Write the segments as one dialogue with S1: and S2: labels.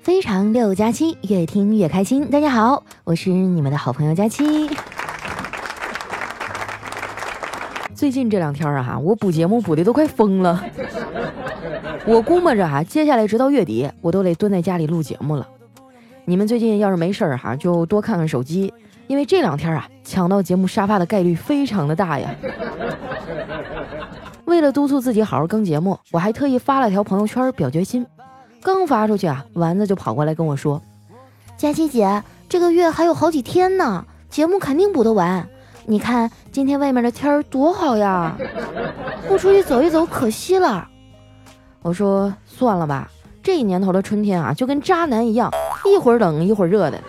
S1: 非常六加七，越听越开心。大家好，我是你们的好朋友佳期。最近这两天啊，我补节目补的都快疯了。我估摸着哈，接下来直到月底，我都得蹲在家里录节目了。你们最近要是没事儿哈，就多看看手机，因为这两天啊，抢到节目沙发的概率非常的大呀。为了督促自己好好更节目，我还特意发了条朋友圈表决心。刚发出去啊，丸子就跑过来跟我说：“佳琪姐，这个月还有好几天呢，节目肯定补得完。你看今天外面的天儿多好呀，不出去走一走可惜了。”我说：“算了吧，这年头的春天啊，就跟渣男一样，一会儿冷一会儿热的。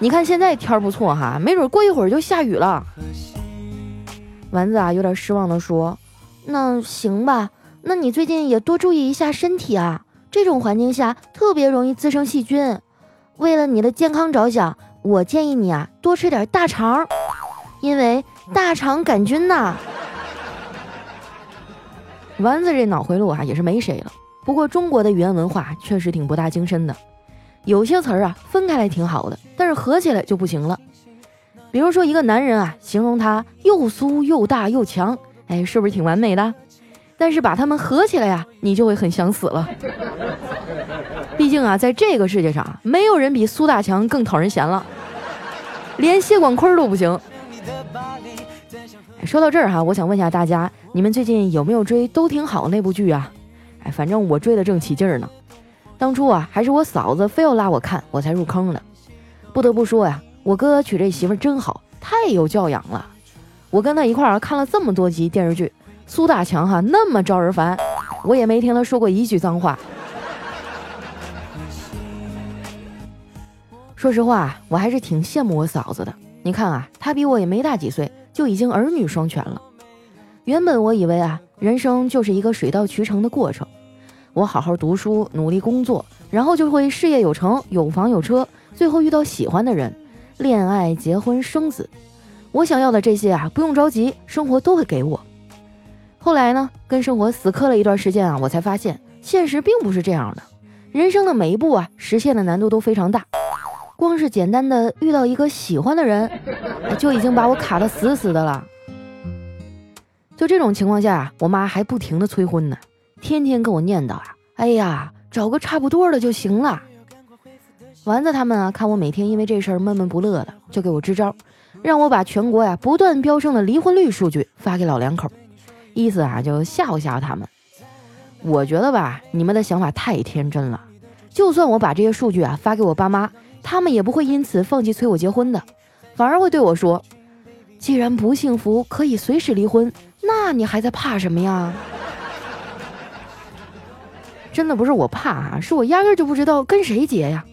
S1: 你看现在天儿不错哈，没准过一会儿就下雨了。”丸子啊，有点失望的说：“那行吧。”那你最近也多注意一下身体啊，这种环境下特别容易滋生细菌。为了你的健康着想，我建议你啊多吃点大肠，因为大肠杆菌呐。丸子这脑回路啊也是没谁了。不过中国的语言文化确实挺博大精深的，有些词儿啊分开来挺好的，但是合起来就不行了。比如说一个男人啊，形容他又酥又大又强，哎，是不是挺完美的？但是把它们合起来呀，你就会很想死了。毕竟啊，在这个世界上，没有人比苏大强更讨人嫌了，连谢广坤都不行。说到这儿哈，我想问一下大家，你们最近有没有追《都挺好》那部剧啊？哎，反正我追的正起劲儿呢。当初啊，还是我嫂子非要拉我看，我才入坑的。不得不说呀，我哥娶这媳妇真好，太有教养了。我跟他一块儿看了这么多集电视剧。苏大强哈那么招人烦，我也没听他说过一句脏话。说实话，我还是挺羡慕我嫂子的。你看啊，她比我也没大几岁，就已经儿女双全了。原本我以为啊，人生就是一个水到渠成的过程。我好好读书，努力工作，然后就会事业有成，有房有车，最后遇到喜欢的人，恋爱、结婚、生子。我想要的这些啊，不用着急，生活都会给我。后来呢，跟生活死磕了一段时间啊，我才发现现实并不是这样的。人生的每一步啊，实现的难度都非常大。光是简单的遇到一个喜欢的人，就已经把我卡得死死的了。就这种情况下啊，我妈还不停的催婚呢，天天跟我念叨啊：“哎呀，找个差不多的就行了。”丸子他们啊，看我每天因为这事儿闷闷不乐的，就给我支招，让我把全国呀不断飙升的离婚率数据发给老两口。意思啊，就吓唬吓唬他们。我觉得吧，你们的想法太天真了。就算我把这些数据啊发给我爸妈，他们也不会因此放弃催我结婚的，反而会对我说：“既然不幸福可以随时离婚，那你还在怕什么呀？”真的不是我怕啊，是我压根就不知道跟谁结呀。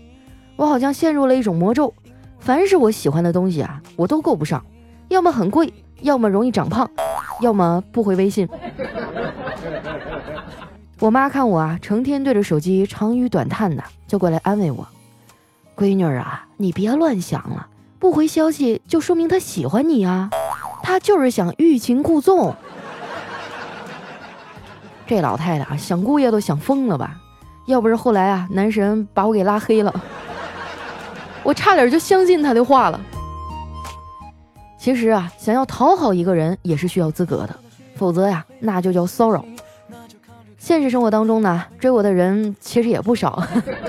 S1: 我好像陷入了一种魔咒，凡是我喜欢的东西啊，我都够不上，要么很贵，要么容易长胖。要么不回微信。我妈看我啊，成天对着手机长吁短叹的，就过来安慰我：“闺女啊，你别乱想了，不回消息就说明他喜欢你啊，他就是想欲擒故纵。”这老太太啊，想姑爷都想疯了吧？要不是后来啊，男神把我给拉黑了，我差点就相信他的话了。其实啊，想要讨好一个人也是需要资格的，否则呀，那就叫骚扰。现实生活当中呢，追我的人其实也不少，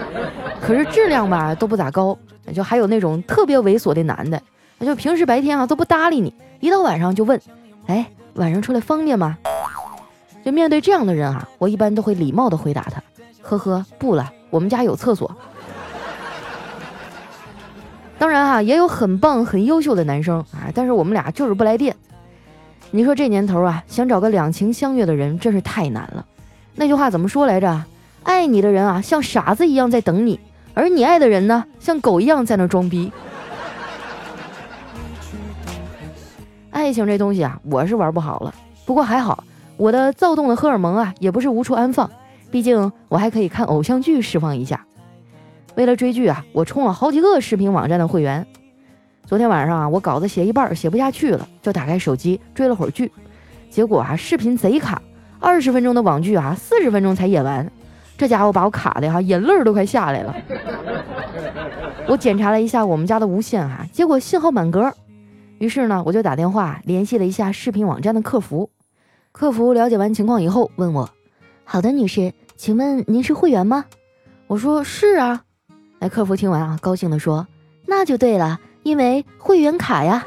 S1: 可是质量吧都不咋高。就还有那种特别猥琐的男的，就平时白天啊都不搭理你，一到晚上就问：“哎，晚上出来方便吗？”就面对这样的人啊，我一般都会礼貌的回答他：“呵呵，不了，我们家有厕所。”当然哈，也有很棒、很优秀的男生啊，但是我们俩就是不来电。你说这年头啊，想找个两情相悦的人真是太难了。那句话怎么说来着？爱你的人啊，像傻子一样在等你；而你爱的人呢，像狗一样在那装逼。爱情这东西啊，我是玩不好了。不过还好，我的躁动的荷尔蒙啊，也不是无处安放。毕竟我还可以看偶像剧释放一下。为了追剧啊，我充了好几个视频网站的会员。昨天晚上啊，我稿子写一半写不下去了，就打开手机追了会儿剧。结果啊，视频贼卡，二十分钟的网剧啊，四十分钟才演完。这家伙把我卡的哈，眼泪都快下来了。我检查了一下我们家的无线哈，结果信号满格。于是呢，我就打电话联系了一下视频网站的客服。客服了解完情况以后，问我：“好的，女士，请问您是会员吗？”我说：“是啊。”客服听完啊，高兴地说：“那就对了，因为会员卡呀。”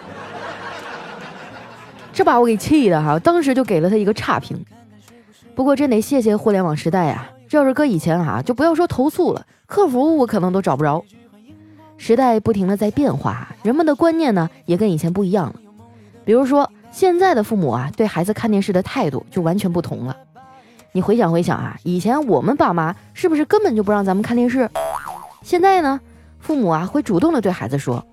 S1: 这把我给气的哈，当时就给了他一个差评。不过真得谢谢互联网时代呀，这要是搁以前哈，就不要说投诉了，客服我可能都找不着。时代不停的在变化，人们的观念呢也跟以前不一样了。比如说现在的父母啊，对孩子看电视的态度就完全不同了。你回想回想啊，以前我们爸妈是不是根本就不让咱们看电视？现在呢，父母啊会主动的对孩子说：“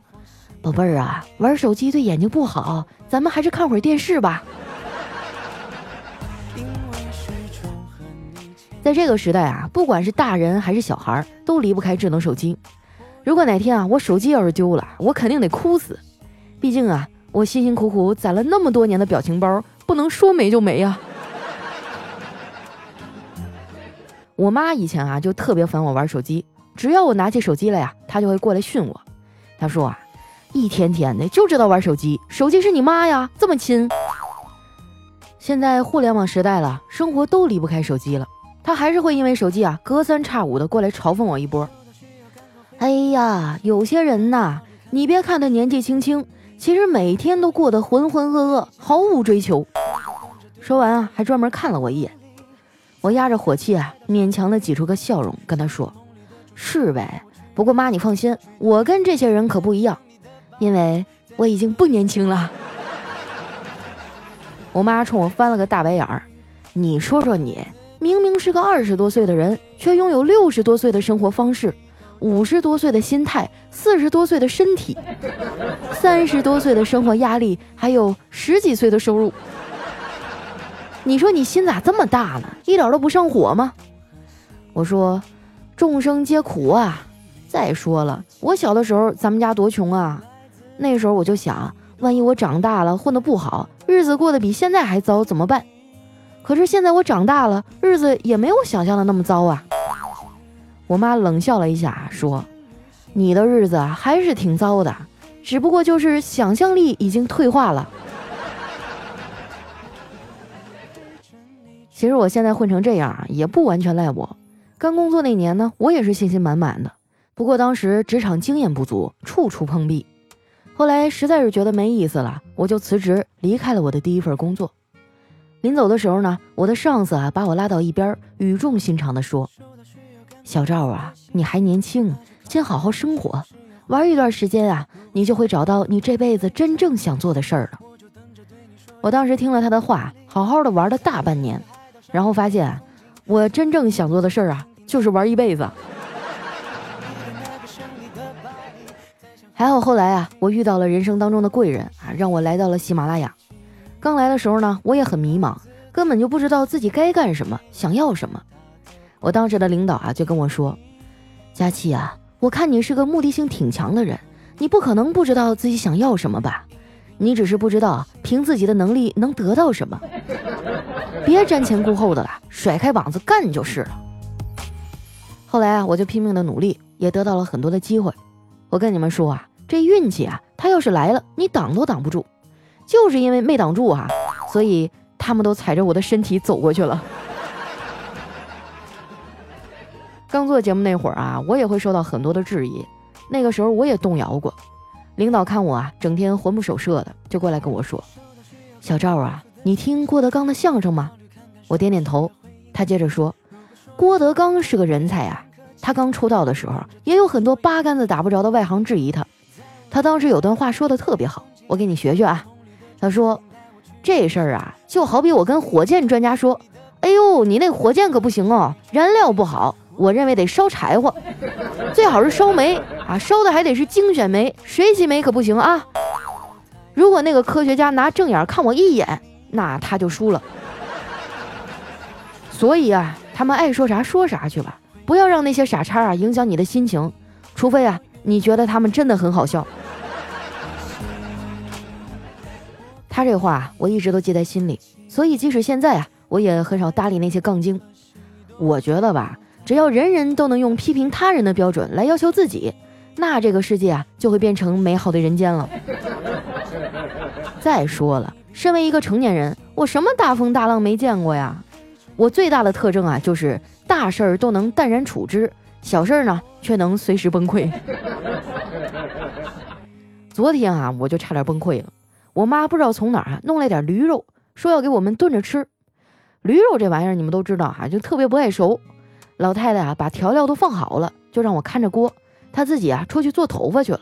S1: 宝贝儿啊，玩手机对眼睛不好，咱们还是看会儿电视吧。”在这个时代啊，不管是大人还是小孩，都离不开智能手机。如果哪天啊，我手机要是丢了，我肯定得哭死。毕竟啊，我辛辛苦苦攒了那么多年的表情包，不能说没就没呀。我妈以前啊，就特别烦我玩手机，只要我拿起手机来呀，他就会过来训我。他说啊，一天天的就知道玩手机，手机是你妈呀，这么亲。现在互联网时代了，生活都离不开手机了，他还是会因为手机啊，隔三差五的过来嘲讽我一波。哎呀，有些人呐，你别看他年纪轻轻，其实每天都过得浑浑噩噩，毫无追求。说完啊，还专门看了我一眼。我压着火气啊，勉强的挤出个笑容，跟他说：“是呗，不过妈你放心，我跟这些人可不一样，因为我已经不年轻了。”我妈冲我翻了个大白眼儿：“你说说你，明明是个二十多岁的人，却拥有六十多岁的生活方式。”五十多岁的心态，四十多岁的身体，三十多岁的生活压力，还有十几岁的收入。你说你心咋这么大呢？一点都不上火吗？我说，众生皆苦啊。再说了，我小的时候咱们家多穷啊，那时候我就想，万一我长大了混得不好，日子过得比现在还糟怎么办？可是现在我长大了，日子也没有想象的那么糟啊。我妈冷笑了一下，说：“你的日子还是挺糟的，只不过就是想象力已经退化了。” 其实我现在混成这样，也不完全赖我。刚工作那年呢，我也是信心满满的，不过当时职场经验不足，处处碰壁。后来实在是觉得没意思了，我就辞职离开了我的第一份工作。临走的时候呢，我的上司啊把我拉到一边，语重心长地说。小赵啊，你还年轻，先好好生活，玩一段时间啊，你就会找到你这辈子真正想做的事儿了。我当时听了他的话，好好的玩了大半年，然后发现我真正想做的事儿啊，就是玩一辈子。还好后来啊，我遇到了人生当中的贵人啊，让我来到了喜马拉雅。刚来的时候呢，我也很迷茫，根本就不知道自己该干什么，想要什么。我当时的领导啊就跟我说：“佳琪啊，我看你是个目的性挺强的人，你不可能不知道自己想要什么吧？你只是不知道凭自己的能力能得到什么。别瞻前顾后的了，甩开膀子干就是了。”后来啊，我就拼命的努力，也得到了很多的机会。我跟你们说啊，这运气啊，他要是来了，你挡都挡不住。就是因为没挡住啊，所以他们都踩着我的身体走过去了。刚做节目那会儿啊，我也会受到很多的质疑。那个时候我也动摇过。领导看我啊，整天魂不守舍的，就过来跟我说：“小赵啊，你听郭德纲的相声吗？”我点点头。他接着说：“郭德纲是个人才啊，他刚出道的时候，也有很多八竿子打不着的外行质疑他。他当时有段话说的特别好，我给你学学啊。他说：这事儿啊，就好比我跟火箭专家说：‘哎呦，你那火箭可不行哦，燃料不好。’”我认为得烧柴火，最好是烧煤啊，烧的还得是精选煤，水洗煤可不行啊。如果那个科学家拿正眼看我一眼，那他就输了。所以啊，他们爱说啥说啥去吧，不要让那些傻叉啊影响你的心情，除非啊你觉得他们真的很好笑。他这话我一直都记在心里，所以即使现在啊，我也很少搭理那些杠精。我觉得吧。只要人人都能用批评他人的标准来要求自己，那这个世界啊就会变成美好的人间了。再说了，身为一个成年人，我什么大风大浪没见过呀？我最大的特征啊，就是大事儿都能淡然处之，小事儿呢却能随时崩溃。昨天啊，我就差点崩溃了。我妈不知道从哪儿弄来点驴肉，说要给我们炖着吃。驴肉这玩意儿你们都知道哈，就特别不爱熟。老太太啊，把调料都放好了，就让我看着锅，她自己啊出去做头发去了。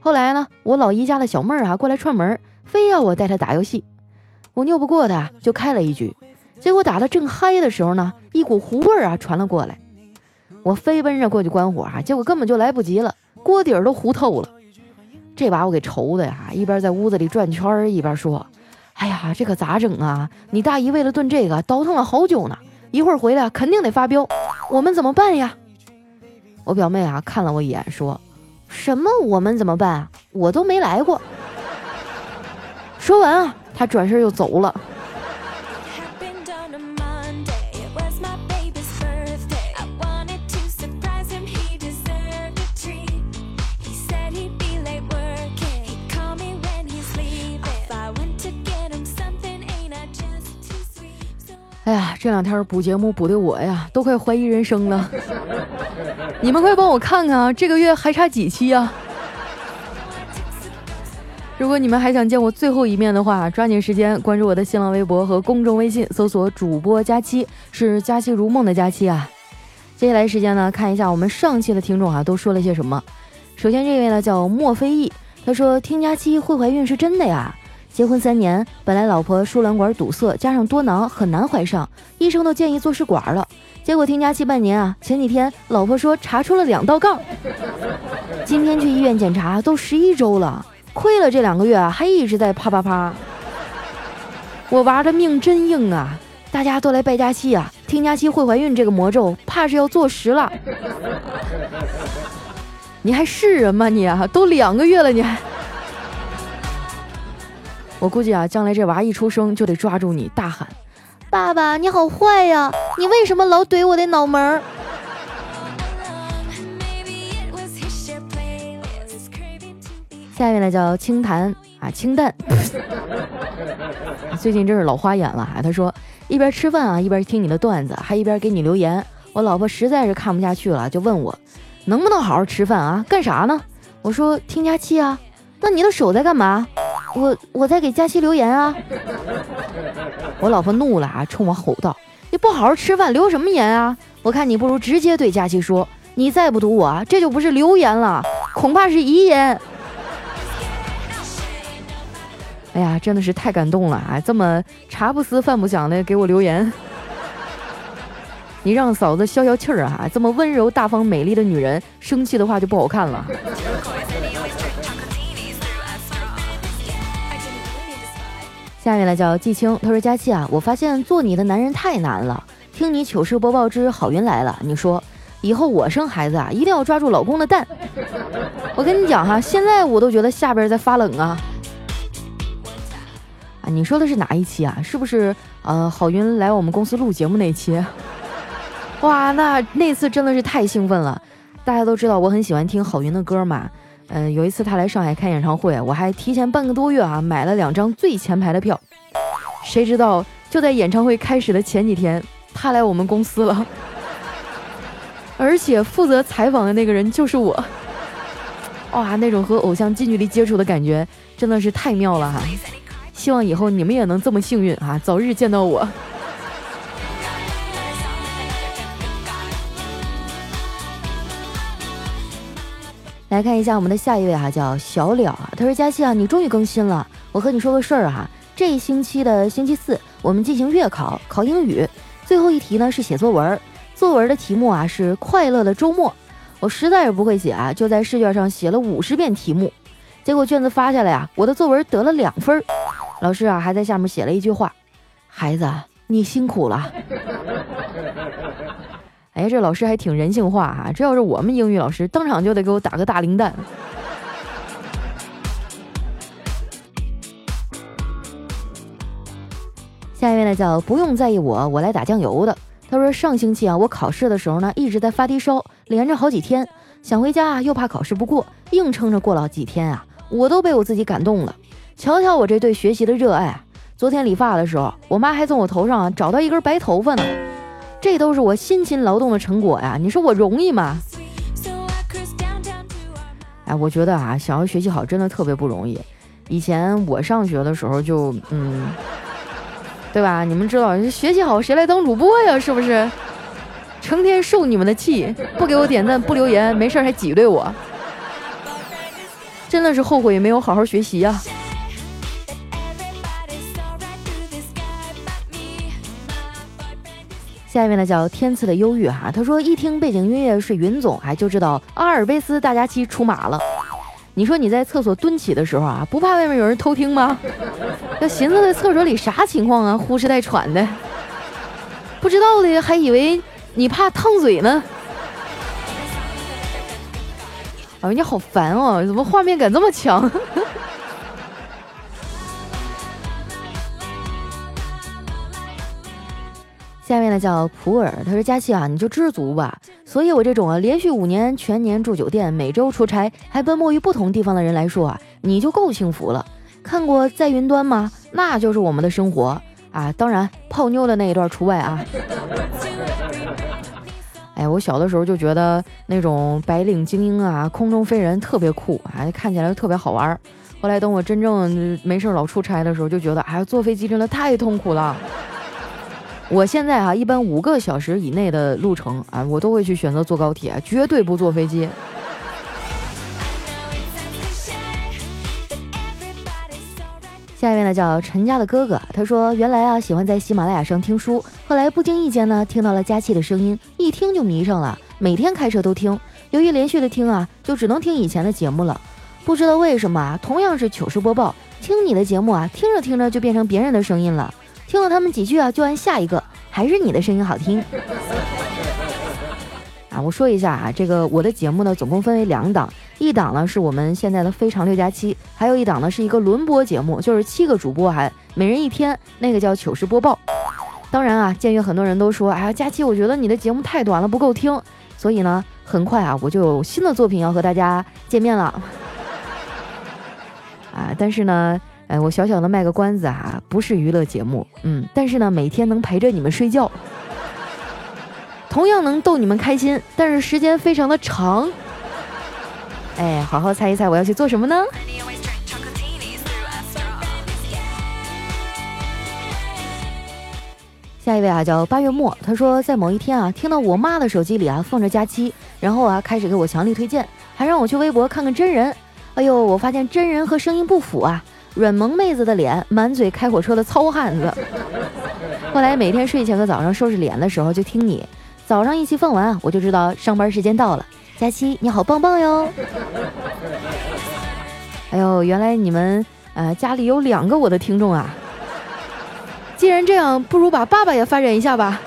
S1: 后来呢，我老姨家的小妹儿啊过来串门，非要我带她打游戏，我拗不过她，就开了一局。结果打得正嗨的时候呢，一股糊味儿啊传了过来，我飞奔着过去关火啊，结果根本就来不及了，锅底儿都糊透了。这把我给愁的呀，一边在屋子里转圈儿，一边说：“哎呀，这可咋整啊？你大姨为了炖这个倒腾了好久呢，一会儿回来肯定得发飙，我们怎么办呀？”我表妹啊看了我一眼，说：“什么我们怎么办啊？我都没来过。”说完啊，她转身就走了。这两天补节目补的我呀，都快怀疑人生了。你们快帮我看看啊，这个月还差几期啊？如果你们还想见我最后一面的话，抓紧时间关注我的新浪微博和公众微信，搜索主播佳期，是佳期如梦的佳期啊。接下来时间呢，看一下我们上期的听众啊都说了些什么。首先这位呢叫莫非意，他说听佳期会怀孕是真的呀。结婚三年，本来老婆输卵管堵塞，加上多囊，很难怀上，医生都建议做试管了。结果听假期半年啊，前几天老婆说查出了两道杠。今天去医院检查，都十一周了，亏了这两个月啊，还一直在啪啪啪。我娃的命真硬啊！大家都来拜假期啊，听假期会怀孕这个魔咒，怕是要坐实了。你还是人吗你啊？都两个月了你还？我估计啊，将来这娃一出生就得抓住你，大喊：“爸爸，你好坏呀！你为什么老怼我的脑门儿？”下面呢叫清谈啊，清淡。最近真是老花眼了啊！他说一边吃饭啊，一边听你的段子，还一边给你留言。我老婆实在是看不下去了，就问我能不能好好吃饭啊？干啥呢？我说听假期啊。那你的手在干嘛？我我在给佳期留言啊！我老婆怒了啊，冲我吼道：“你不好好吃饭，留什么言啊？我看你不如直接对佳期说，你再不读我，这就不是留言了，恐怕是遗言。”哎呀，真的是太感动了啊！这么茶不思饭不想的给我留言，你让嫂子消消气儿啊！这么温柔大方美丽的女人，生气的话就不好看了。下面呢叫季青，他说：“佳期啊，我发现做你的男人太难了。听你糗事播报之好运来了，你说以后我生孩子啊，一定要抓住老公的蛋。我跟你讲哈，现在我都觉得下边在发冷啊。啊，你说的是哪一期啊？是不是呃好运来我们公司录节目那期？哇，那那次真的是太兴奋了。大家都知道我很喜欢听郝云的歌嘛。”嗯，有一次他来上海开演唱会，我还提前半个多月啊买了两张最前排的票。谁知道就在演唱会开始的前几天，他来我们公司了，而且负责采访的那个人就是我。哇，那种和偶像近距离接触的感觉真的是太妙了哈！希望以后你们也能这么幸运啊，早日见到我。来看一下我们的下一位哈，叫小了啊。他说：“佳期啊，你终于更新了，我和你说个事儿哈。这一星期的星期四，我们进行月考，考英语，最后一题呢是写作文。作文的题目啊是快乐的周末。我实在是不会写啊，就在试卷上写了五十遍题目。结果卷子发下来啊，我的作文得了两分。老师啊还在下面写了一句话：孩子，你辛苦了。”哎，这老师还挺人性化哈！这要是我们英语老师，当场就得给我打个大零蛋。下一位呢，叫不用在意我，我来打酱油的。他说上星期啊，我考试的时候呢，一直在发低烧，连着好几天，想回家啊，又怕考试不过，硬撑着过了几天啊，我都被我自己感动了。瞧瞧我这对学习的热爱，昨天理发的时候，我妈还从我头上啊找到一根白头发呢，这都是我辛勤劳动的成果呀！你说我容易吗？哎，我觉得啊，想要学习好真的特别不容易。以前我上学的时候就嗯。对吧？你们知道学习好谁来当主播呀？是不是？成天受你们的气，不给我点赞，不留言，没事还挤兑我，真的是后悔没有好好学习呀。下面呢叫天赐的忧郁哈，他说一听背景音乐是云总，哎就知道阿尔卑斯大家期出马了。你说你在厕所蹲起的时候啊，不怕外面有人偷听吗？要寻思在厕所里啥情况啊？呼哧带喘的，不知道的还以为你怕烫嘴呢。哎，你好烦哦，怎么画面感这么强？下面呢叫普洱，他说佳琪啊，你就知足吧。所以我这种啊连续五年全年住酒店、每周出差还奔波于不同地方的人来说啊，你就够幸福了。看过在云端吗？那就是我们的生活啊，当然泡妞的那一段除外啊。哎，我小的时候就觉得那种白领精英啊、空中飞人特别酷，哎，看起来特别好玩。后来等我真正没事老出差的时候，就觉得哎，坐飞机真的太痛苦了。我现在哈，一般五个小时以内的路程啊，我都会去选择坐高铁，绝对不坐飞机。下一位呢叫陈家的哥哥，他说原来啊喜欢在喜马拉雅上听书，后来不经意间呢听到了佳期的声音，一听就迷上了，每天开车都听。由于连续的听啊，就只能听以前的节目了。不知道为什么啊，同样是糗事播报，听你的节目啊，听着听着就变成别人的声音了。听了他们几句啊，就按下一个，还是你的声音好听啊！我说一下啊，这个我的节目呢，总共分为两档，一档呢是我们现在的非常六加七，还有一档呢是一个轮播节目，就是七个主播还每人一天，那个叫糗事播报。当然啊，鉴于很多人都说，哎呀，佳期，我觉得你的节目太短了，不够听，所以呢，很快啊，我就有新的作品要和大家见面了啊！但是呢。哎，我小小的卖个关子啊，不是娱乐节目，嗯，但是呢，每天能陪着你们睡觉，同样能逗你们开心，但是时间非常的长。哎，好好猜一猜我要去做什么呢？下一位啊，叫八月末，他说在某一天啊，听到我妈的手机里啊放着佳期，然后啊开始给我强力推荐，还让我去微博看看真人。哎呦，我发现真人和声音不符啊。软萌妹子的脸，满嘴开火车的糙汉子。后来每天睡前和早上收拾脸的时候就听你，早上一期放完我就知道上班时间到了。佳期你好棒棒哟！哎呦，原来你们呃家里有两个我的听众啊！既然这样，不如把爸爸也发展一下吧。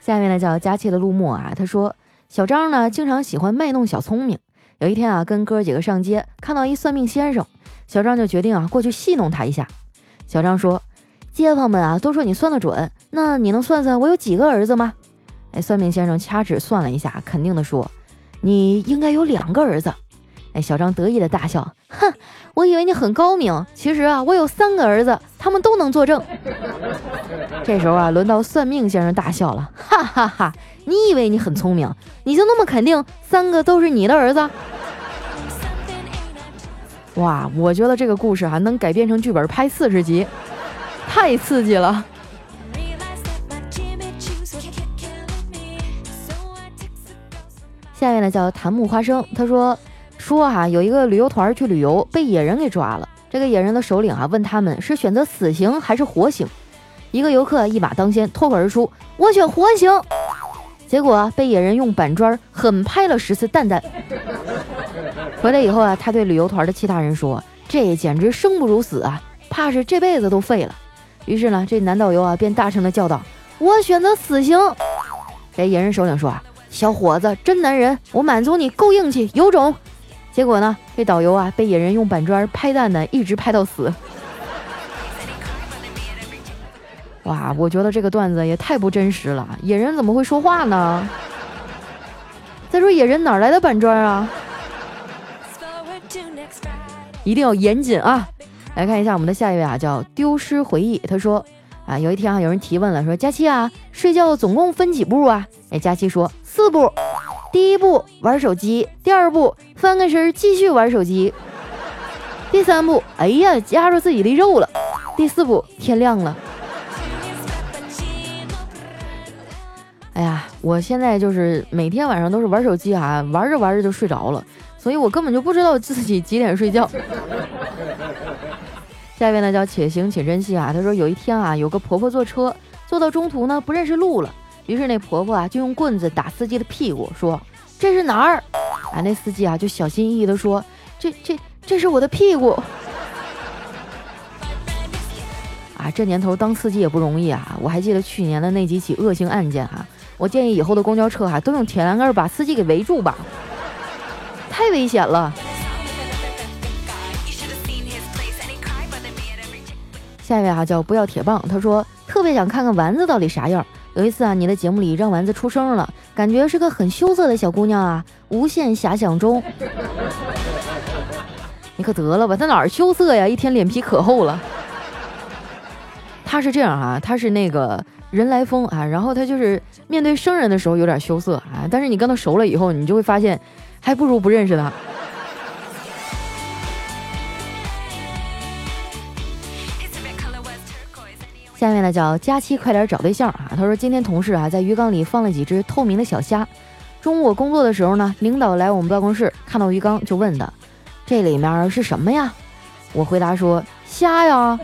S1: 下面呢叫佳期的陆墨啊，他说。小张呢，经常喜欢卖弄小聪明。有一天啊，跟哥几个上街，看到一算命先生，小张就决定啊，过去戏弄他一下。小张说：“街坊们啊，都说你算得准，那你能算算我有几个儿子吗？”哎，算命先生掐指算了一下，肯定的说：“你应该有两个儿子。”哎，小张得意的大笑：“哼，我以为你很高明，其实啊，我有三个儿子，他们都能作证。”这时候啊，轮到算命先生大笑了：“哈哈哈。”你以为你很聪明，你就那么肯定三个都是你的儿子？哇，我觉得这个故事还能改编成剧本拍四十集，太刺激了。下面呢叫檀木花生，他说说哈有一个旅游团去旅游，被野人给抓了。这个野人的首领啊问他们是选择死刑还是活刑，一个游客一马当先，脱口而出：“我选活刑。”结果被野人用板砖狠拍了十次蛋蛋。回来以后啊，他对旅游团的其他人说：“这简直生不如死啊，怕是这辈子都废了。”于是呢，这男导游啊便大声的叫道：“我选择死刑。”这野人首领说：“啊，小伙子真男人，我满足你够硬气有种。”结果呢，这导游啊被野人用板砖拍蛋蛋，一直拍到死。哇，我觉得这个段子也太不真实了。野人怎么会说话呢？再说野人哪来的板砖啊？一定要严谨啊！来看一下我们的下一位啊，叫丢失回忆。他说啊，有一天啊，有人提问了，说佳期啊，睡觉总共分几步啊？哎，佳期说四步。第一步玩手机，第二步翻个身继续玩手机，第三步，哎呀，夹住自己的肉了。第四步，天亮了。哎呀，我现在就是每天晚上都是玩手机啊，玩着玩着就睡着了，所以我根本就不知道自己几点睡觉。下一位呢叫且行且珍惜啊，他说有一天啊，有个婆婆坐车，坐到中途呢不认识路了，于是那婆婆啊就用棍子打司机的屁股，说这是哪儿？啊，那司机啊就小心翼翼的说，这这这是我的屁股。啊，这年头当司机也不容易啊，我还记得去年的那几起恶性案件啊。我建议以后的公交车哈都用铁栏杆把司机给围住吧，太危险了。下一位哈叫不要铁棒，他说特别想看看丸子到底啥样。有一次啊，你的节目里让丸子出声了，感觉是个很羞涩的小姑娘啊，无限遐想中。你可得了吧，他哪儿羞涩呀？一天脸皮可厚了。他是这样啊，他是那个。人来疯啊，然后他就是面对生人的时候有点羞涩啊，但是你跟他熟了以后，你就会发现，还不如不认识他。下面呢叫佳期，快点找对象啊！他说今天同事啊在鱼缸里放了几只透明的小虾，中午我工作的时候呢，领导来我们办公室看到鱼缸就问他，这里面是什么呀？我回答说。虾呀！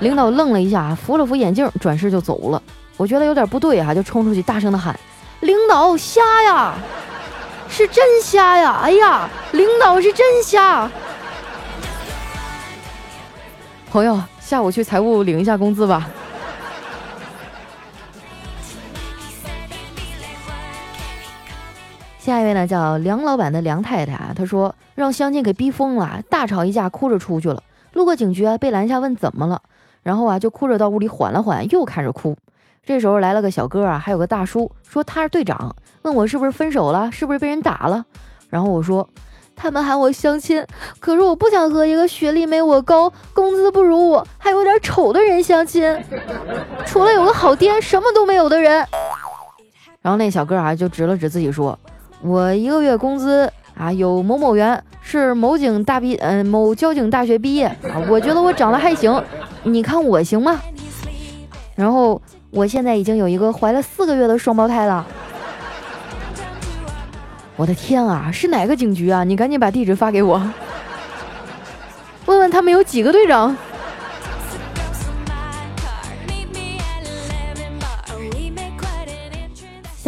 S1: 领导愣了一下，扶了扶眼镜，转身就走了。我觉得有点不对啊，就冲出去大声的喊：“领导瞎呀，是真瞎呀！哎呀，领导是真瞎！”朋友，下午去财务领一下工资吧。下一位呢，叫梁老板的梁太太啊，她说让相亲给逼疯了，大吵一架，哭着出去了。路过警局啊，被拦下问怎么了，然后啊就哭着到屋里缓了缓，又开始哭。这时候来了个小哥啊，还有个大叔，说他是队长，问我是不是分手了，是不是被人打了。然后我说他们喊我相亲，可是我不想和一个学历没我高、工资不如我、还有点丑的人相亲，除了有个好爹，什么都没有的人。然后那小哥啊就指了指自己说。我一个月工资啊，有某某员，是某警大毕，嗯，某交警大学毕业啊。我觉得我长得还行，你看我行吗？然后我现在已经有一个怀了四个月的双胞胎了。我的天啊，是哪个警局啊？你赶紧把地址发给我，问问他们有几个队长。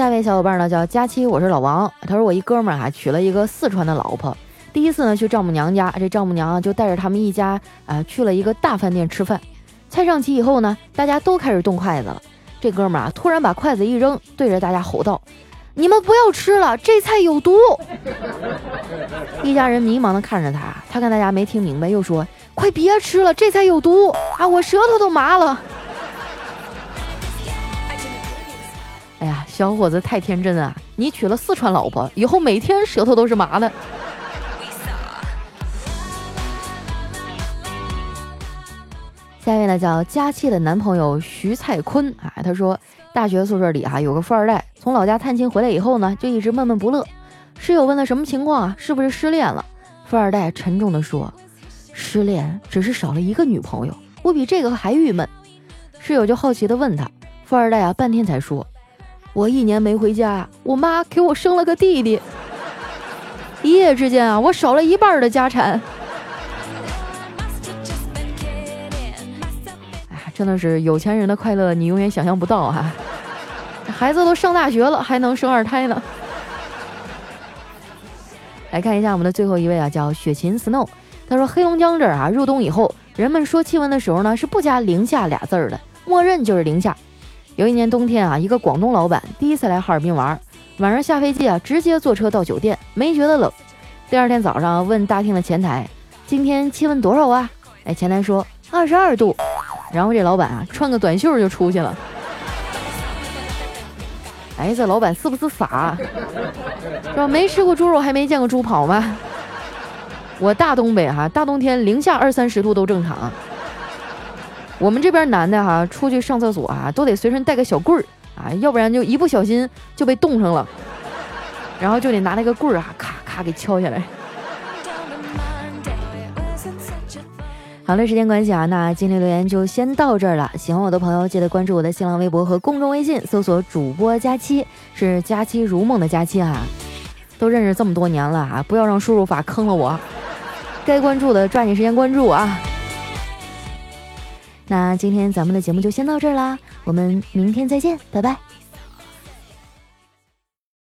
S1: 下一位小伙伴呢叫佳期，我是老王。他说我一哥们儿啊娶了一个四川的老婆，第一次呢去丈母娘家，这丈母娘就带着他们一家啊去了一个大饭店吃饭。菜上齐以后呢，大家都开始动筷子了。这哥们儿啊突然把筷子一扔，对着大家吼道：“你们不要吃了，这菜有毒！” 一家人迷茫的看着他，他看大家没听明白，又说：“快别吃了，这菜有毒啊，我舌头都麻了。”哎呀，小伙子太天真啊！你娶了四川老婆，以后每天舌头都是麻的。下一位呢，叫佳期的男朋友徐蔡坤啊，他说大学宿舍里啊有个富二代，从老家探亲回来以后呢，就一直闷闷不乐。室友问他什么情况啊？是不是失恋了？富二代沉重的说：“失恋只是少了一个女朋友，我比这个还郁闷。”室友就好奇的问他，富二代啊半天才说。我一年没回家，我妈给我生了个弟弟。一夜之间啊，我少了一半的家产。哎呀，真的是有钱人的快乐，你永远想象不到哈。孩子都上大学了，还能生二胎呢。来看一下我们的最后一位啊，叫雪琴 Snow。他说，黑龙江这儿啊，入冬以后，人们说气温的时候呢，是不加零下俩字儿的，默认就是零下。有一年冬天啊，一个广东老板第一次来哈尔滨玩，晚上下飞机啊，直接坐车到酒店，没觉得冷。第二天早上问大厅的前台，今天气温多少啊？哎，前台说二十二度。然后这老板啊穿个短袖就出去了。哎，这老板是不是傻？是吧？没吃过猪肉还没见过猪跑吗？我大东北哈，大冬天零下二三十度都正常。我们这边男的哈，出去上厕所啊，都得随身带个小棍儿啊，要不然就一不小心就被冻上了，然后就得拿那个棍儿啊，咔咔给敲下来。好了，时间关系啊，那今天留言就先到这儿了。喜欢我的朋友，记得关注我的新浪微博和公众微信，搜索主播佳期，是佳期如梦的佳期啊。都认识这么多年了啊，不要让输入法坑了我。该关注的抓紧时间关注啊。那今天咱们的节目就先到这儿啦，我们明天再见，拜拜。